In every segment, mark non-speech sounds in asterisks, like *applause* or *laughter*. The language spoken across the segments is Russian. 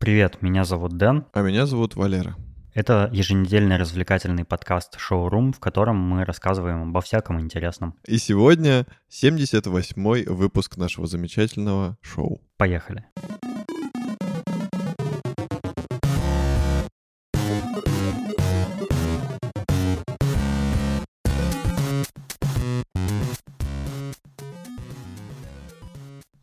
Привет, меня зовут Дэн. А меня зовут Валера. Это еженедельный развлекательный подкаст «Шоурум», в котором мы рассказываем обо всяком интересном. И сегодня 78-й выпуск нашего замечательного шоу. Поехали.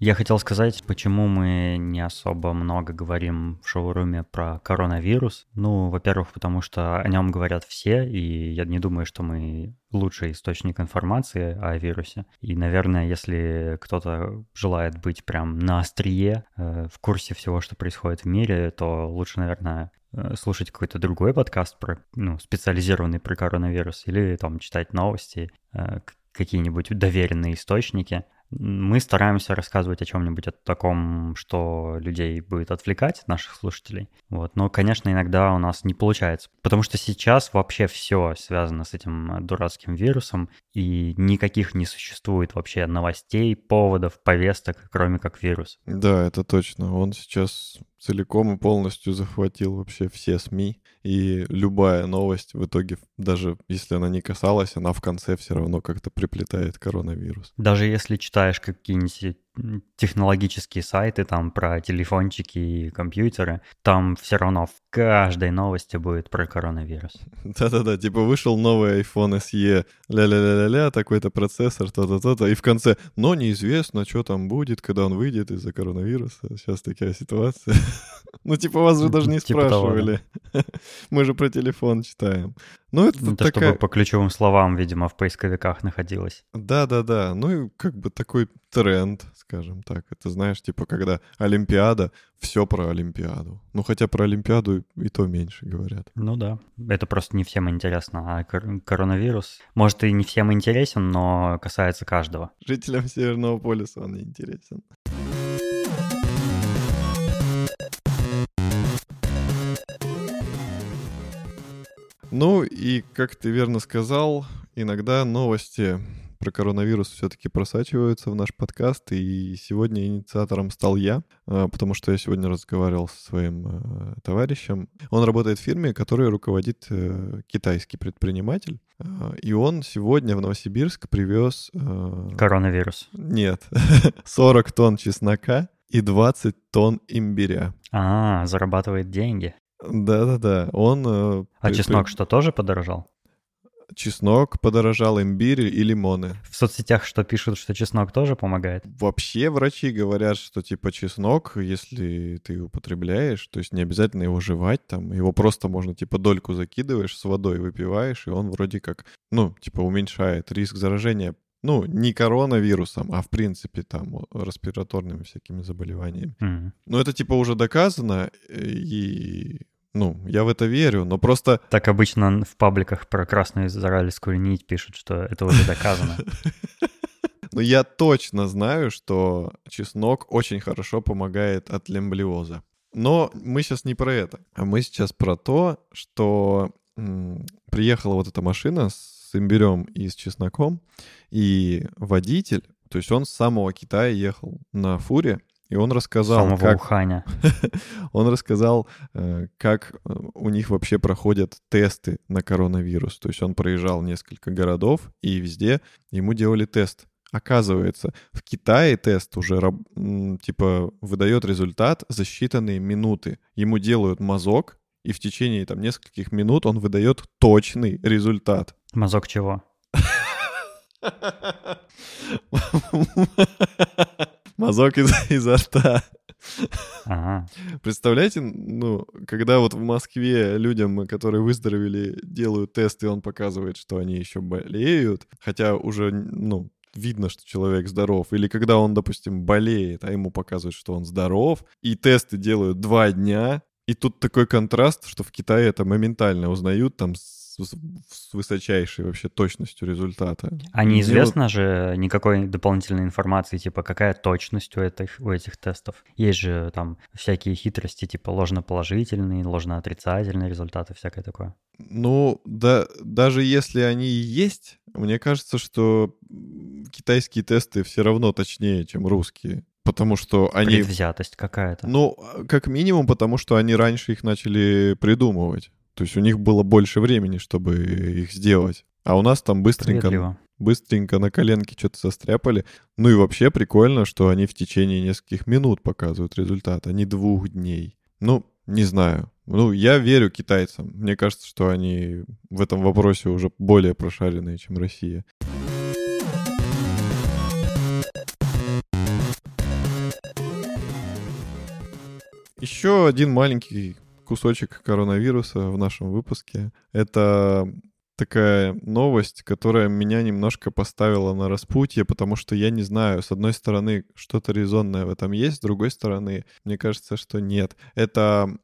Я хотел сказать, почему мы не особо много говорим в шоуруме про коронавирус. Ну, во-первых, потому что о нем говорят все, и я не думаю, что мы лучший источник информации о вирусе. И, наверное, если кто-то желает быть прям на острие, э, в курсе всего, что происходит в мире, то лучше, наверное, э, слушать какой-то другой подкаст, про, ну, специализированный про коронавирус, или там читать новости, э, какие-нибудь доверенные источники. Мы стараемся рассказывать о чем-нибудь о таком, что людей будет отвлекать, наших слушателей. Вот. Но, конечно, иногда у нас не получается. Потому что сейчас вообще все связано с этим дурацким вирусом, и никаких не существует вообще новостей, поводов, повесток, кроме как вирус. Да, это точно. Он сейчас целиком и полностью захватил вообще все СМИ. И любая новость в итоге, даже если она не касалась, она в конце все равно как-то приплетает коронавирус. Даже если читаешь какие-нибудь технологические сайты там про телефончики и компьютеры, там все равно в каждой новости будет про коронавирус. *laughs* Да-да-да, типа вышел новый iPhone SE, ля-ля-ля-ля-ля, такой-то процессор, то-то, то-то, и в конце, но неизвестно, что там будет, когда он выйдет из-за коронавируса. Сейчас такая ситуация. *laughs* Ну, типа, вас же даже не типа спрашивали. *laughs* Мы же про телефон читаем. Ну, это, это такая... чтобы по ключевым словам, видимо, в поисковиках находилось. Да-да-да, ну и как бы такой тренд, скажем так. Это знаешь, типа, когда Олимпиада, все про Олимпиаду. Ну, хотя про Олимпиаду и то меньше говорят. Ну да, это просто не всем интересно. А кор- коронавирус, может, и не всем интересен, но касается каждого. Жителям Северного полюса он не интересен. Ну и, как ты верно сказал, иногда новости про коронавирус все-таки просачиваются в наш подкаст, и сегодня инициатором стал я, а, потому что я сегодня разговаривал со своим э, товарищем. Он работает в фирме, которой руководит э, китайский предприниматель, а, и он сегодня в Новосибирск привез... Э, коронавирус. Нет, *laughs* 40 тонн чеснока и 20 тонн имбиря. А, зарабатывает деньги. Да-да-да, он... А чеснок что, тоже подорожал? чеснок подорожал, имбирь и лимоны. В соцсетях что пишут, что чеснок тоже помогает? Вообще врачи говорят, что типа чеснок, если ты употребляешь, то есть не обязательно его жевать там, его просто можно типа дольку закидываешь, с водой выпиваешь, и он вроде как, ну, типа уменьшает риск заражения ну, не коронавирусом, а в принципе там респираторными всякими заболеваниями. Mm-hmm. Но это типа уже доказано, и ну, я в это верю, но просто... Так обычно в пабликах про красную израильскую нить пишут, что это уже доказано. *laughs* Но я точно знаю, что чеснок очень хорошо помогает от лемблиоза. Но мы сейчас не про это. А мы сейчас про то, что приехала вот эта машина с имбирем и с чесноком, и водитель, то есть он с самого Китая ехал на фуре, и он рассказал, Самого как... Уханя. *laughs* он рассказал, э, как э, у них вообще проходят тесты на коронавирус. То есть он проезжал несколько городов, и везде ему делали тест. Оказывается, в Китае тест уже типа выдает результат за считанные минуты. Ему делают мазок, и в течение там нескольких минут он выдает точный результат. Мазок чего? Мазок из, изо рта. Ага. Представляете, ну, когда вот в Москве людям, которые выздоровели, делают тест, и он показывает, что они еще болеют, хотя уже, ну, видно, что человек здоров. Или когда он, допустим, болеет, а ему показывают, что он здоров, и тесты делают два дня, и тут такой контраст, что в Китае это моментально узнают там с с высочайшей вообще точностью результата. А неизвестно вот... же никакой дополнительной информации, типа какая точность у этих, у этих тестов. Есть же там всякие хитрости, типа ложноположительные, ложноотрицательные результаты, всякое такое. Ну, да, даже если они и есть, мне кажется, что китайские тесты все равно точнее, чем русские. Потому что они... Предвзятость какая-то. Ну, как минимум, потому что они раньше их начали придумывать. То есть у них было больше времени, чтобы их сделать. А у нас там быстренько, быстренько на коленке что-то застряпали. Ну и вообще прикольно, что они в течение нескольких минут показывают результат, а не двух дней. Ну, не знаю. Ну, я верю китайцам. Мне кажется, что они в этом вопросе уже более прошаренные, чем Россия. Еще один маленький кусочек коронавируса в нашем выпуске. Это такая новость, которая меня немножко поставила на распутье, потому что я не знаю, с одной стороны, что-то резонное в этом есть, с другой стороны, мне кажется, что нет. Это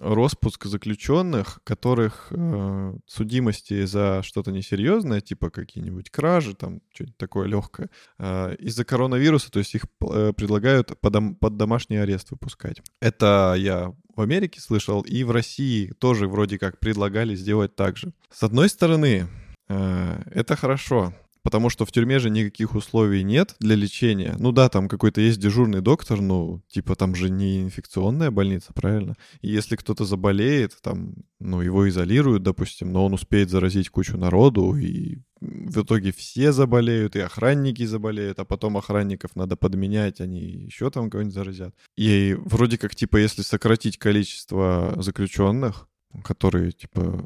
распуск заключенных, которых э, судимости за что-то несерьезное, типа какие-нибудь кражи, там что-нибудь такое легкое, э, из-за коронавируса, то есть их э, предлагают под, под домашний арест выпускать. Это я в Америке слышал, и в России тоже вроде как предлагали сделать так же. С одной стороны, э, это хорошо, потому что в тюрьме же никаких условий нет для лечения. Ну да, там какой-то есть дежурный доктор, ну, типа там же не инфекционная больница, правильно? И если кто-то заболеет, там, ну, его изолируют, допустим, но он успеет заразить кучу народу, и в итоге все заболеют, и охранники заболеют, а потом охранников надо подменять, они еще там кого-нибудь заразят. И вроде как, типа, если сократить количество заключенных, которые, типа,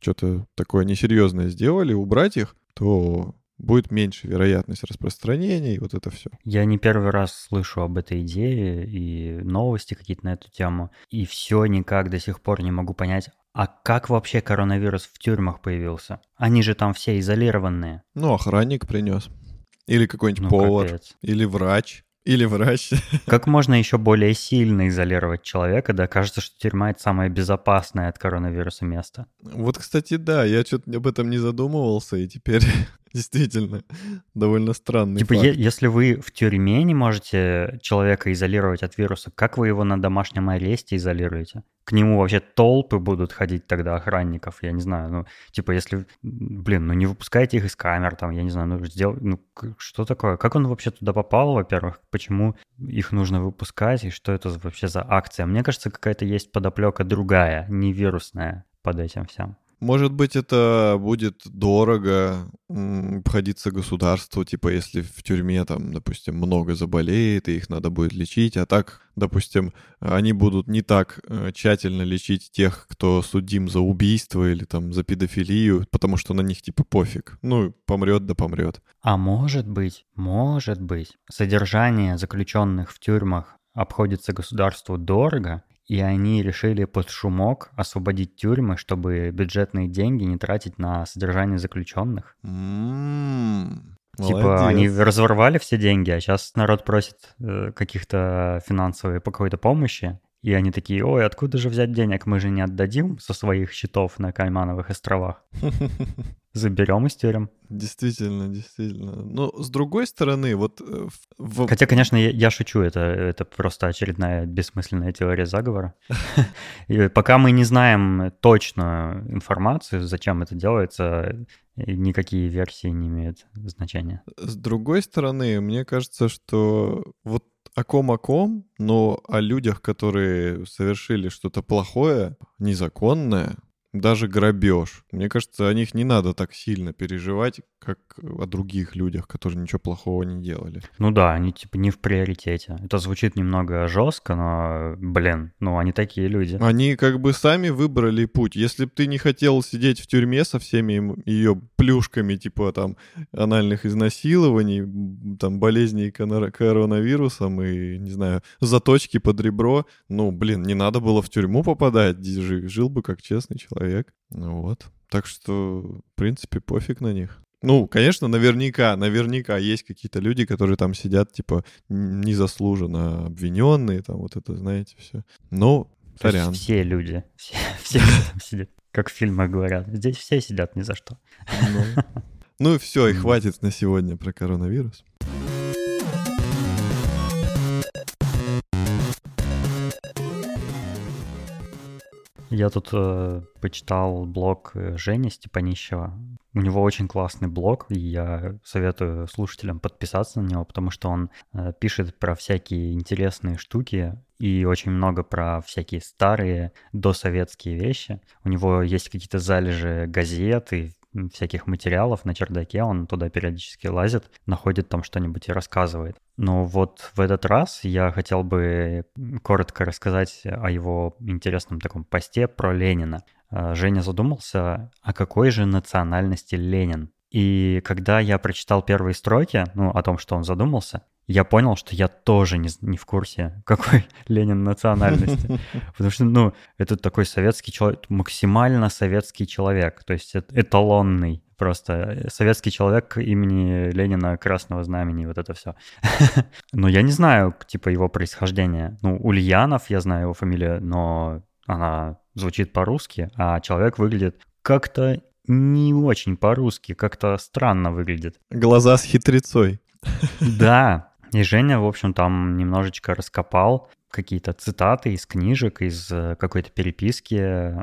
что-то такое несерьезное сделали, убрать их, то будет меньше вероятность распространения и вот это все. Я не первый раз слышу об этой идее и новости какие-то на эту тему, и все никак до сих пор не могу понять, а как вообще коронавирус в тюрьмах появился? Они же там все изолированные. Ну, охранник принес. Или какой-нибудь ну, повар. Капец. Или врач. Или врач. *laughs* Как можно еще более сильно изолировать человека, да? Кажется, что тюрьма — это самое безопасное от коронавируса место. Вот, кстати, да, я что-то об этом не задумывался, и теперь *laughs* *laughs* Действительно, довольно странный Типа, факт. Е- если вы в тюрьме не можете человека изолировать от вируса, как вы его на домашнем аресте изолируете? К нему вообще толпы будут ходить тогда охранников, я не знаю. Ну, типа, если, блин, ну не выпускайте их из камер, там, я не знаю, ну, сдел... ну что такое? Как он вообще туда попал, во-первых? Почему их нужно выпускать, и что это вообще за акция? Мне кажется, какая-то есть подоплека другая, не вирусная под этим всем. Может быть, это будет дорого обходиться государству, типа если в тюрьме там, допустим, много заболеет, и их надо будет лечить, а так, допустим, они будут не так э, тщательно лечить тех, кто судим за убийство или там за педофилию, потому что на них типа пофиг. Ну, помрет да помрет. А может быть, может быть, содержание заключенных в тюрьмах обходится государству дорого, и они решили под шумок освободить тюрьмы, чтобы бюджетные деньги не тратить на содержание заключенных. Mm, типа молодец. они разворвали все деньги, а сейчас народ просит э, каких-то финансовой по какой-то помощи. И они такие, ой, откуда же взять денег? Мы же не отдадим со своих счетов на Каймановых островах. *laughs* Заберем из тюрем. Действительно, действительно. Но с другой стороны, вот... Э, в... Хотя, конечно, я, я шучу, это, это просто очередная бессмысленная теория заговора. *laughs* И пока мы не знаем точную информацию, зачем это делается, никакие версии не имеют значения. С другой стороны, мне кажется, что вот о ком о ком, но о людях, которые совершили что-то плохое, незаконное, даже грабеж. Мне кажется, о них не надо так сильно переживать, как о других людях, которые ничего плохого не делали. Ну да, они типа не в приоритете. Это звучит немного жестко, но, блин, ну они такие люди. Они как бы сами выбрали путь. Если бы ты не хотел сидеть в тюрьме со всеми ее плюшками, типа там анальных изнасилований, там болезней коронавирусом и, не знаю, заточки под ребро, ну, блин, не надо было в тюрьму попадать, жил бы как честный человек. Ну вот. Так что, в принципе, пофиг на них. Ну, конечно, наверняка, наверняка есть какие-то люди, которые там сидят, типа, незаслуженно обвиненные, там вот это, знаете, все. Но, сорян. Все люди, *laughs* все, все там *laughs* сидят, как в фильмах говорят. Здесь все сидят ни за что. Ну, ну и *laughs* все, и хватит на сегодня про коронавирус. Я тут э, почитал блог э, Жени Степанищева. У него очень классный блог, и я советую слушателям подписаться на него, потому что он э, пишет про всякие интересные штуки и очень много про всякие старые досоветские вещи. У него есть какие-то залежи газет и всяких материалов на чердаке, он туда периодически лазит, находит там что-нибудь и рассказывает. Но вот в этот раз я хотел бы коротко рассказать о его интересном таком посте про Ленина. А, Женя задумался, а какой же национальности Ленин? И когда я прочитал первые строки, ну, о том, что он задумался, я понял, что я тоже не, не в курсе, *laughs* какой Ленин национальности. *laughs* Потому что, ну, это такой советский человек, максимально советский человек, то есть эталонный просто э, советский человек имени Ленина Красного Знамени, вот это все. *laughs* Но я не знаю, типа, его происхождения. Ну, Ульянов, я знаю его фамилию, но она звучит по-русски, а человек выглядит как-то не очень по-русски, как-то странно выглядит. Глаза с хитрецой. Да, и Женя, в общем, там немножечко раскопал какие-то цитаты из книжек, из э, какой-то переписки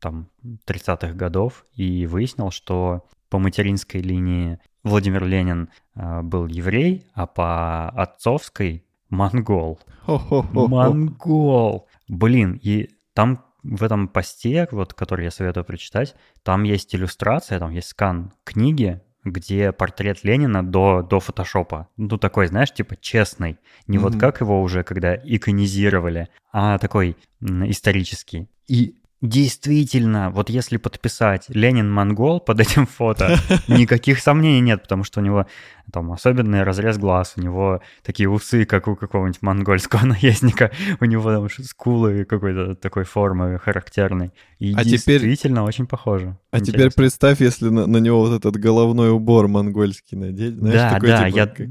там 30-х годов и выяснил, что по материнской линии Владимир Ленин э, был еврей, а по отцовской монгол. Монгол! Блин, и там в этом посте, вот, который я советую прочитать, там есть иллюстрация, там есть скан книги, где портрет Ленина до, до фотошопа. Ну, такой, знаешь, типа честный. Не mm-hmm. вот как его уже, когда иконизировали, а такой исторический. И Действительно, вот если подписать Ленин Монгол *laughs* под этим фото, *laughs* никаких сомнений нет, потому что у него там особенный разрез глаз, у него такие усы, как у какого-нибудь монгольского *laughs* наездника, у него там скулы какой-то такой формы характерной. И а действительно теперь... очень похоже. А Интересно. теперь представь, если на, на него вот этот головной убор монгольский надеть, знаешь, да, такой да, типа... Я...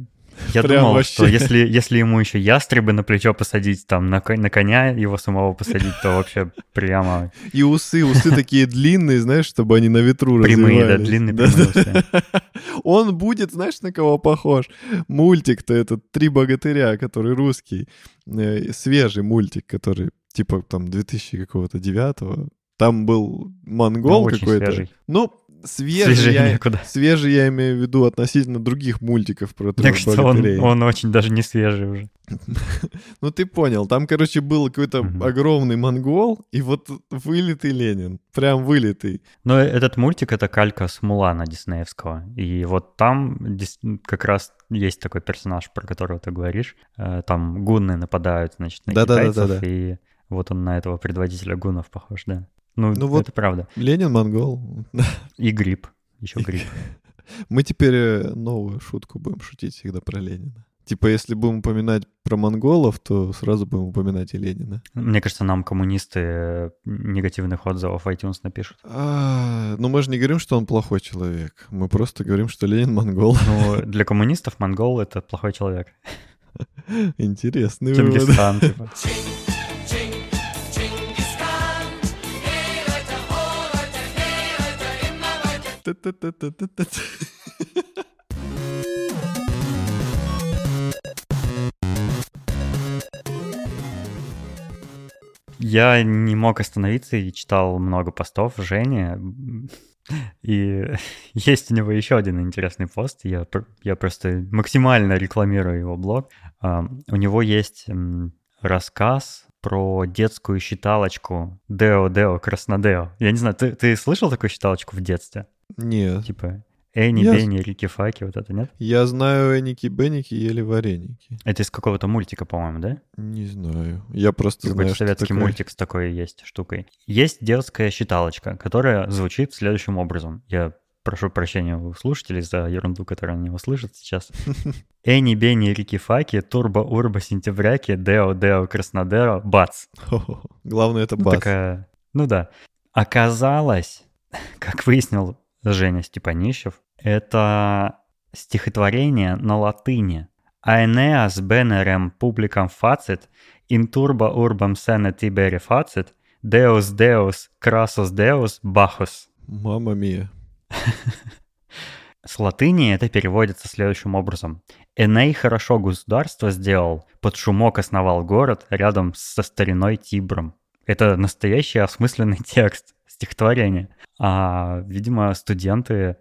Я Прям думал, вообще. что если, если ему еще ястребы на плечо посадить, там, на, на коня его самого посадить, то вообще прямо... И усы, усы такие длинные, знаешь, чтобы они на ветру Прямые, да, длинные прямые усы. Он будет, знаешь, на кого похож? Мультик-то этот «Три богатыря», который русский, э, свежий мультик, который типа там 2000 какого-то девятого. Там был монгол какой-то. Ну, свежий, я, некуда. свежий я имею в виду относительно других мультиков про Так он, он очень даже не свежий уже. *laughs* ну ты понял, там, короче, был какой-то огромный монгол, и вот вылитый Ленин, прям вылитый. Но этот мультик — это калька с Мулана диснеевского, и вот там как раз есть такой персонаж, про которого ты говоришь, э, там гунны нападают, значит, на китайцев, и вот он на этого предводителя гунов похож, да. Ну, ну вот это правда. Ленин монгол. И грипп. Еще грипп. *laughs* Мы теперь э, новую шутку будем шутить всегда про Ленина. Типа, если будем упоминать про монголов, то сразу будем упоминать и Ленина. Мне кажется, нам коммунисты э, негативных отзывов в iTunes напишут. А, ну, мы же не говорим, что он плохой человек. Мы просто говорим, что Ленин монгол. Ну, для коммунистов монгол — это плохой человек. *laughs* Интересный Чингисхан, типа. *laughs* Я не мог остановиться и читал много постов Жени. И есть у него еще один интересный пост. Я, я просто максимально рекламирую его блог. У него есть рассказ про детскую считалочку Део Део Краснодео. Я не знаю, ты, ты слышал такую считалочку в детстве? Нет. Типа Энни, я... Бенни, Рики, Факи, вот это, нет? Я знаю Энники, Бенники, ели вареники. Это из какого-то мультика, по-моему, да? Не знаю. Я просто Какой-то знаю, советский такое... мультик с такой есть штукой. Есть детская считалочка, которая звучит следующим образом. Я прошу прощения у слушателей за ерунду, которую они услышат сейчас. *laughs* Энни, Бенни, Рики, Факи, Турбо, Урбо, Сентябряки, Део, Део, Краснодео, Бац. Главное это ну, бац. Такая... Ну да. Оказалось, *laughs* как выяснил Женя Степанищев, это стихотворение на латыни. Aeneas benerem publicam facit, in turba urbam sene tiberi facit, deus deus crassus deus bacchus. Мама мия. С латыни это переводится следующим образом. Эней хорошо государство сделал, под шумок основал город рядом со стариной Тибром. Это настоящий осмысленный *laughs* текст стихотворения. А, видимо, студенты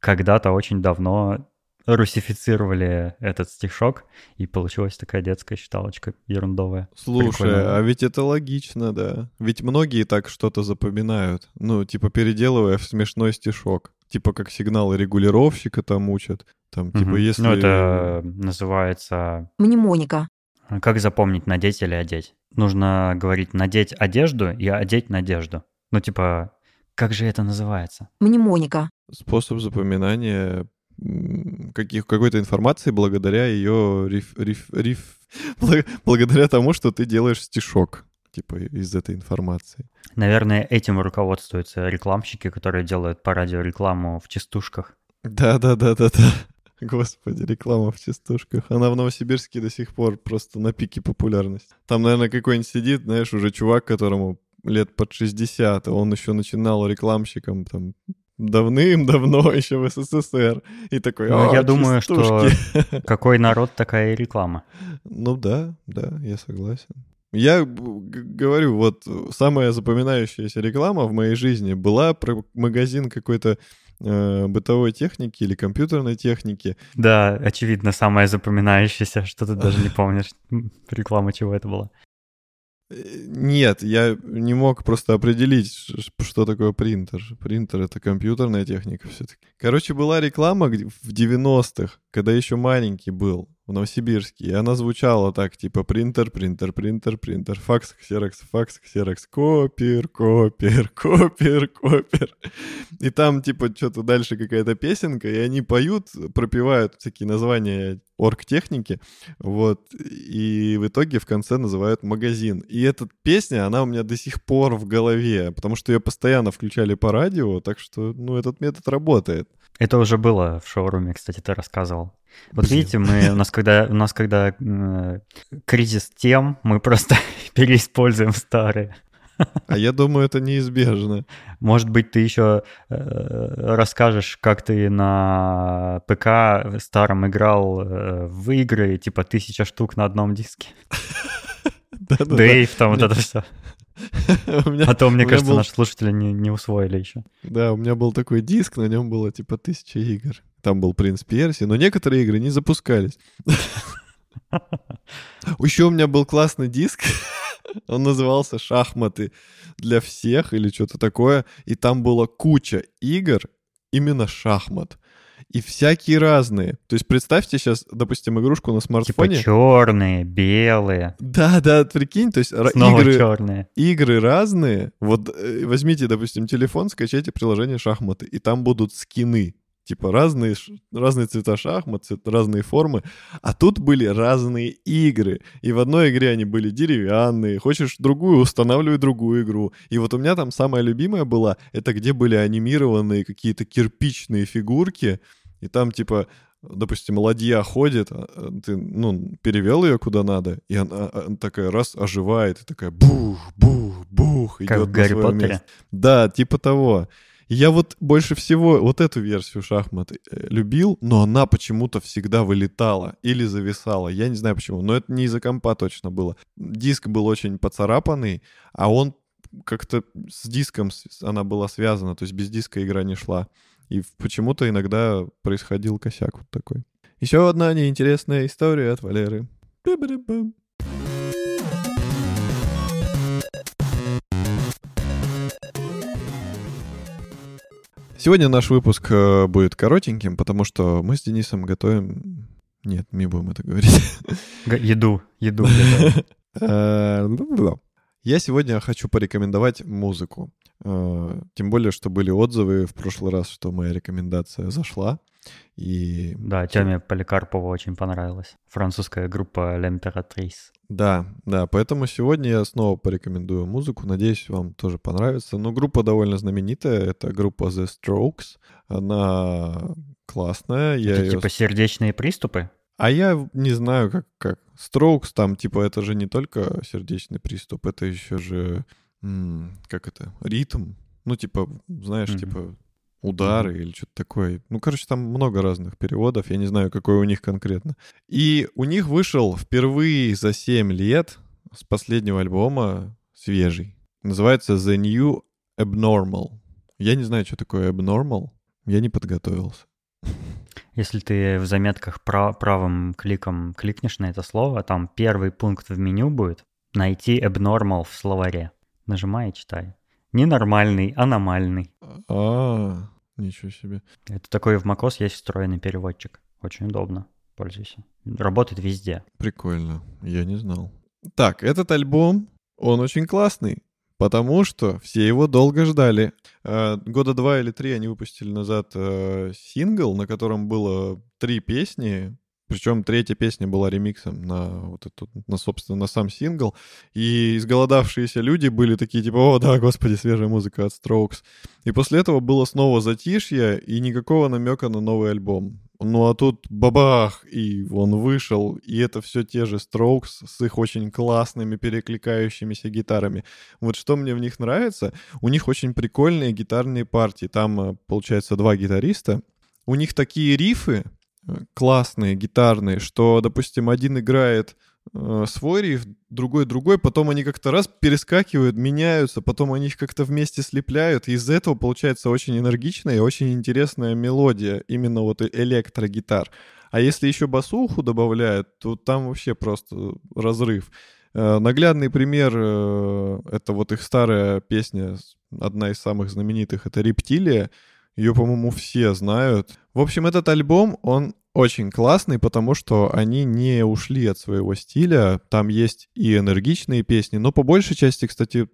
когда-то очень давно русифицировали этот стишок, и получилась такая детская считалочка ерундовая. Слушай, Прикольно. а ведь это логично, да. Ведь многие так что-то запоминают. Ну, типа переделывая в смешной стишок. Типа как сигналы регулировщика там учат. Там, типа, угу. если... Ну, это называется... Мнемоника. Как запомнить надеть или одеть? Нужно говорить надеть одежду и одеть надежду. Ну, типа, как же это называется? Мнемоника. Способ запоминания каких, какой-то информации благодаря ее риф, риф, риф, благодаря тому, что ты делаешь стишок типа из этой информации. Наверное, этим руководствуются рекламщики, которые делают по радио рекламу в частушках. Да, да, да, да, да. Господи, реклама в частушках. Она в Новосибирске до сих пор просто на пике популярности. Там, наверное, какой-нибудь сидит, знаешь, уже чувак, которому лет под 60, а он еще начинал рекламщиком там давным-давно *laughs* еще в СССР. И такой, ну, я думаю, что *laughs* какой народ, такая и реклама. Ну да, да, я согласен. Я говорю, вот самая запоминающаяся реклама в моей жизни была про магазин какой-то э, бытовой техники или компьютерной техники. Да, очевидно, самая запоминающаяся, что ты даже не помнишь, реклама чего это была. Нет, я не мог просто определить, что такое принтер. Принтер — это компьютерная техника все-таки. Короче, была реклама в 90-х, когда еще маленький был в Новосибирске, и она звучала так, типа принтер, принтер, принтер, принтер, факс, ксерокс, факс, ксерокс, копир, копир, копир, копир. И там, типа, что-то дальше какая-то песенка, и они поют, пропевают всякие названия оргтехники, вот, и в итоге в конце называют магазин. И эта песня, она у меня до сих пор в голове, потому что ее постоянно включали по радио, так что, ну, этот метод работает. Это уже было в шоуруме, кстати, ты рассказывал. Вот Блин. видите, мы у нас когда у нас когда э, кризис тем, мы просто *laughs* переиспользуем старые. А я думаю, это неизбежно. Может быть, ты еще э, расскажешь, как ты на ПК старом играл э, в игры, типа тысяча штук на одном диске. *laughs* Дэйв, там вот это все. *laughs* А то, мне кажется, наши слушатели не усвоили еще. Да, у меня был такой диск, на нем было типа тысяча игр. Там был «Принц Перси», но некоторые игры не запускались. *laughs* Еще у меня был классный диск, *laughs* он назывался «Шахматы для всех» или что-то такое, и там была куча игр именно шахмат. И всякие разные. То есть представьте сейчас, допустим, игрушку на смартфоне. Типа черные, белые. Да, да, прикинь, то есть Снова игры, черные. игры разные. Вот э, возьмите, допустим, телефон, скачайте приложение шахматы, и там будут скины типа разные, разные цвета шахмат, разные формы, а тут были разные игры, и в одной игре они были деревянные, хочешь другую, устанавливай другую игру. И вот у меня там самая любимая была, это где были анимированные какие-то кирпичные фигурки, и там типа допустим, ладья ходит, а, а, ты, ну, перевел ее куда надо, и она, она такая раз оживает, и такая бух, бух, бух, как идет в Гарри Поттере. Место. Да, типа того. Я вот больше всего вот эту версию шахмат э, любил, но она почему-то всегда вылетала или зависала. Я не знаю почему, но это не из-за компа точно было. Диск был очень поцарапанный, а он как-то с диском она была связана, то есть без диска игра не шла. И почему-то иногда происходил косяк вот такой. Еще одна неинтересная история от Валеры. Сегодня наш выпуск э, будет коротеньким, потому что мы с Денисом готовим... Нет, не будем это говорить. Еду, еду. *laughs* Я сегодня хочу порекомендовать музыку. Э, тем более, что были отзывы в прошлый раз, что моя рекомендация зашла. И... Да, Тёме Поликарпову очень понравилась. Французская группа L'Imperatrice. Да, да, поэтому сегодня я снова порекомендую музыку. Надеюсь, вам тоже понравится. Но группа довольно знаменитая. Это группа The Strokes. Она классная. Это я типа ее... сердечные приступы? А я не знаю, как, как. Strokes там, типа, это же не только сердечный приступ, это еще же, как это, ритм. Ну, типа, знаешь, mm-hmm. типа, удары mm-hmm. или что-то такое. Ну, короче, там много разных переводов, я не знаю, какой у них конкретно. И у них вышел впервые за 7 лет с последнего альбома свежий. Называется The New Abnormal. Я не знаю, что такое Abnormal. Я не подготовился. *laughs* Если ты в заметках прав- правым кликом кликнешь на это слово, там первый пункт в меню будет «Найти abnormal в словаре». Нажимай и читай. Ненормальный, аномальный. А, ничего себе. Это такой в macOS есть встроенный переводчик. Очень удобно. Пользуйся. Работает везде. Прикольно. Я не знал. Так, этот альбом, он очень классный. Потому что все его долго ждали. Э, года два или три они выпустили назад э, сингл, на котором было три песни. Причем третья песня была ремиксом на вот эту, на, собственно, на сам сингл. И изголодавшиеся люди были такие, типа, о, да, господи, свежая музыка от Strokes. И после этого было снова затишье и никакого намека на новый альбом. Ну а тут бабах, и он вышел, и это все те же Strokes с их очень классными перекликающимися гитарами. Вот что мне в них нравится, у них очень прикольные гитарные партии. Там, э, получается, два гитариста. У них такие рифы классные, гитарные, что, допустим, один играет э, свой риф, другой другой, потом они как-то раз перескакивают, меняются, потом они их как-то вместе слепляют, и из этого получается очень энергичная и очень интересная мелодия, именно вот электрогитар. А если еще басуху добавляют, то там вообще просто разрыв. Э, наглядный пример э, — это вот их старая песня, одна из самых знаменитых, это «Рептилия», ее, по-моему, все знают. В общем, этот альбом, он очень классный, потому что они не ушли от своего стиля. Там есть и энергичные песни, но по большей части, кстати,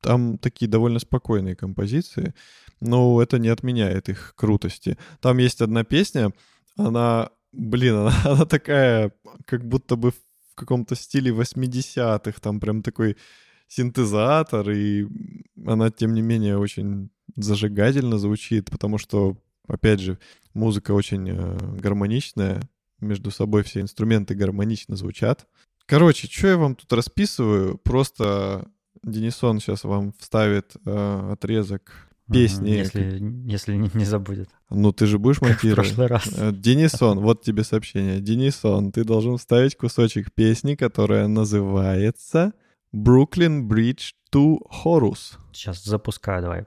там такие довольно спокойные композиции. Но это не отменяет их крутости. Там есть одна песня, она, блин, *laughs* она, она такая, как будто бы в каком-то стиле 80-х, там прям такой синтезатор, и она, тем не менее, очень зажигательно звучит, потому что, опять же, музыка очень э, гармоничная, между собой все инструменты гармонично звучат. Короче, что я вам тут расписываю? Просто Денисон сейчас вам вставит э, отрезок песни. Если, если не, не забудет. Ну, ты же будешь *laughs* монтировать. в прошлый раз. Э, Денисон, вот тебе сообщение. Денисон, ты должен вставить кусочек песни, которая называется Brooklyn Bridge to Horus. Сейчас запускаю, давай.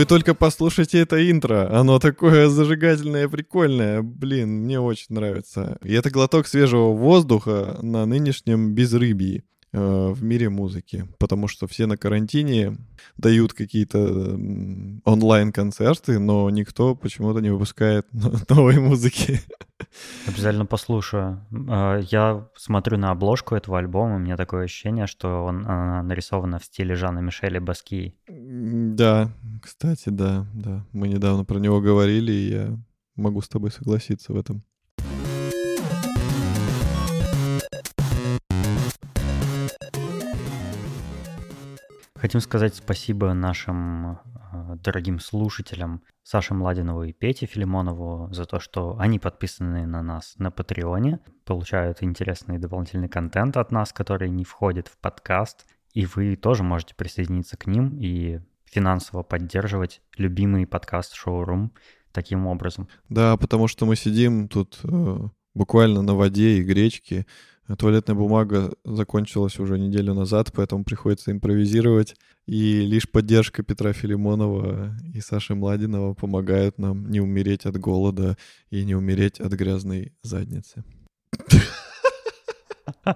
Вы только послушайте это интро. Оно такое зажигательное, прикольное. Блин, мне очень нравится. И это глоток свежего воздуха на нынешнем безрыбье э, в мире музыки, потому что все на карантине дают какие-то онлайн-концерты, но никто почему-то не выпускает *laughs* новой музыки. Обязательно послушаю. А, я смотрю на обложку этого альбома, у меня такое ощущение, что он, она нарисована в стиле Жана Мишеля Баски. Да, кстати, да, да. Мы недавно про него говорили, и я могу с тобой согласиться в этом. Хотим сказать спасибо нашим э, дорогим слушателям Саше Младинову и Пете Филимонову за то, что они подписаны на нас на Патреоне, получают интересный дополнительный контент от нас, который не входит в подкаст, и вы тоже можете присоединиться к ним и финансово поддерживать любимый подкаст «Шоурум» таким образом. Да, потому что мы сидим тут э, буквально на воде и гречке, Туалетная бумага закончилась уже неделю назад, поэтому приходится импровизировать. И лишь поддержка Петра Филимонова и Саши Младинова помогают нам не умереть от голода и не умереть от грязной задницы. *laughs*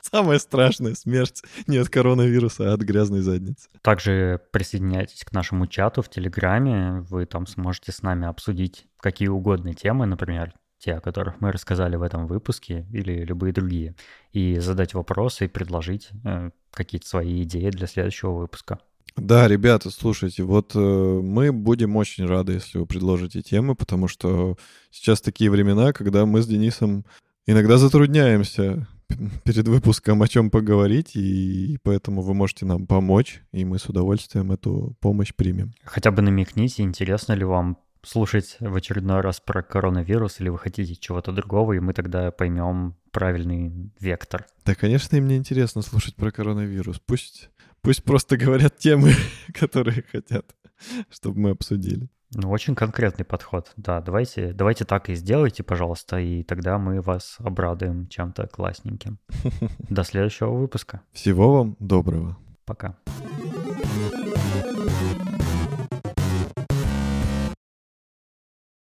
Самая страшная смерть не от коронавируса, а от грязной задницы. Также присоединяйтесь к нашему чату в Телеграме. Вы там сможете с нами обсудить какие угодно темы, например, те, о которых мы рассказали в этом выпуске, или любые другие, и задать вопросы и предложить э, какие-то свои идеи для следующего выпуска. Да, ребята, слушайте, вот э, мы будем очень рады, если вы предложите темы, потому что сейчас такие времена, когда мы с Денисом иногда затрудняемся *laughs* перед выпуском о чем поговорить, и поэтому вы можете нам помочь, и мы с удовольствием эту помощь примем. Хотя бы намекните, интересно ли вам слушать в очередной раз про коронавирус, или вы хотите чего-то другого, и мы тогда поймем правильный вектор. Да, конечно, им не интересно слушать про коронавирус. Пусть, пусть просто говорят темы, *laughs* которые хотят, чтобы мы обсудили. Ну, очень конкретный подход. Да, давайте, давайте так и сделайте, пожалуйста, и тогда мы вас обрадуем чем-то классненьким. *laughs* До следующего выпуска. Всего вам доброго. Пока. you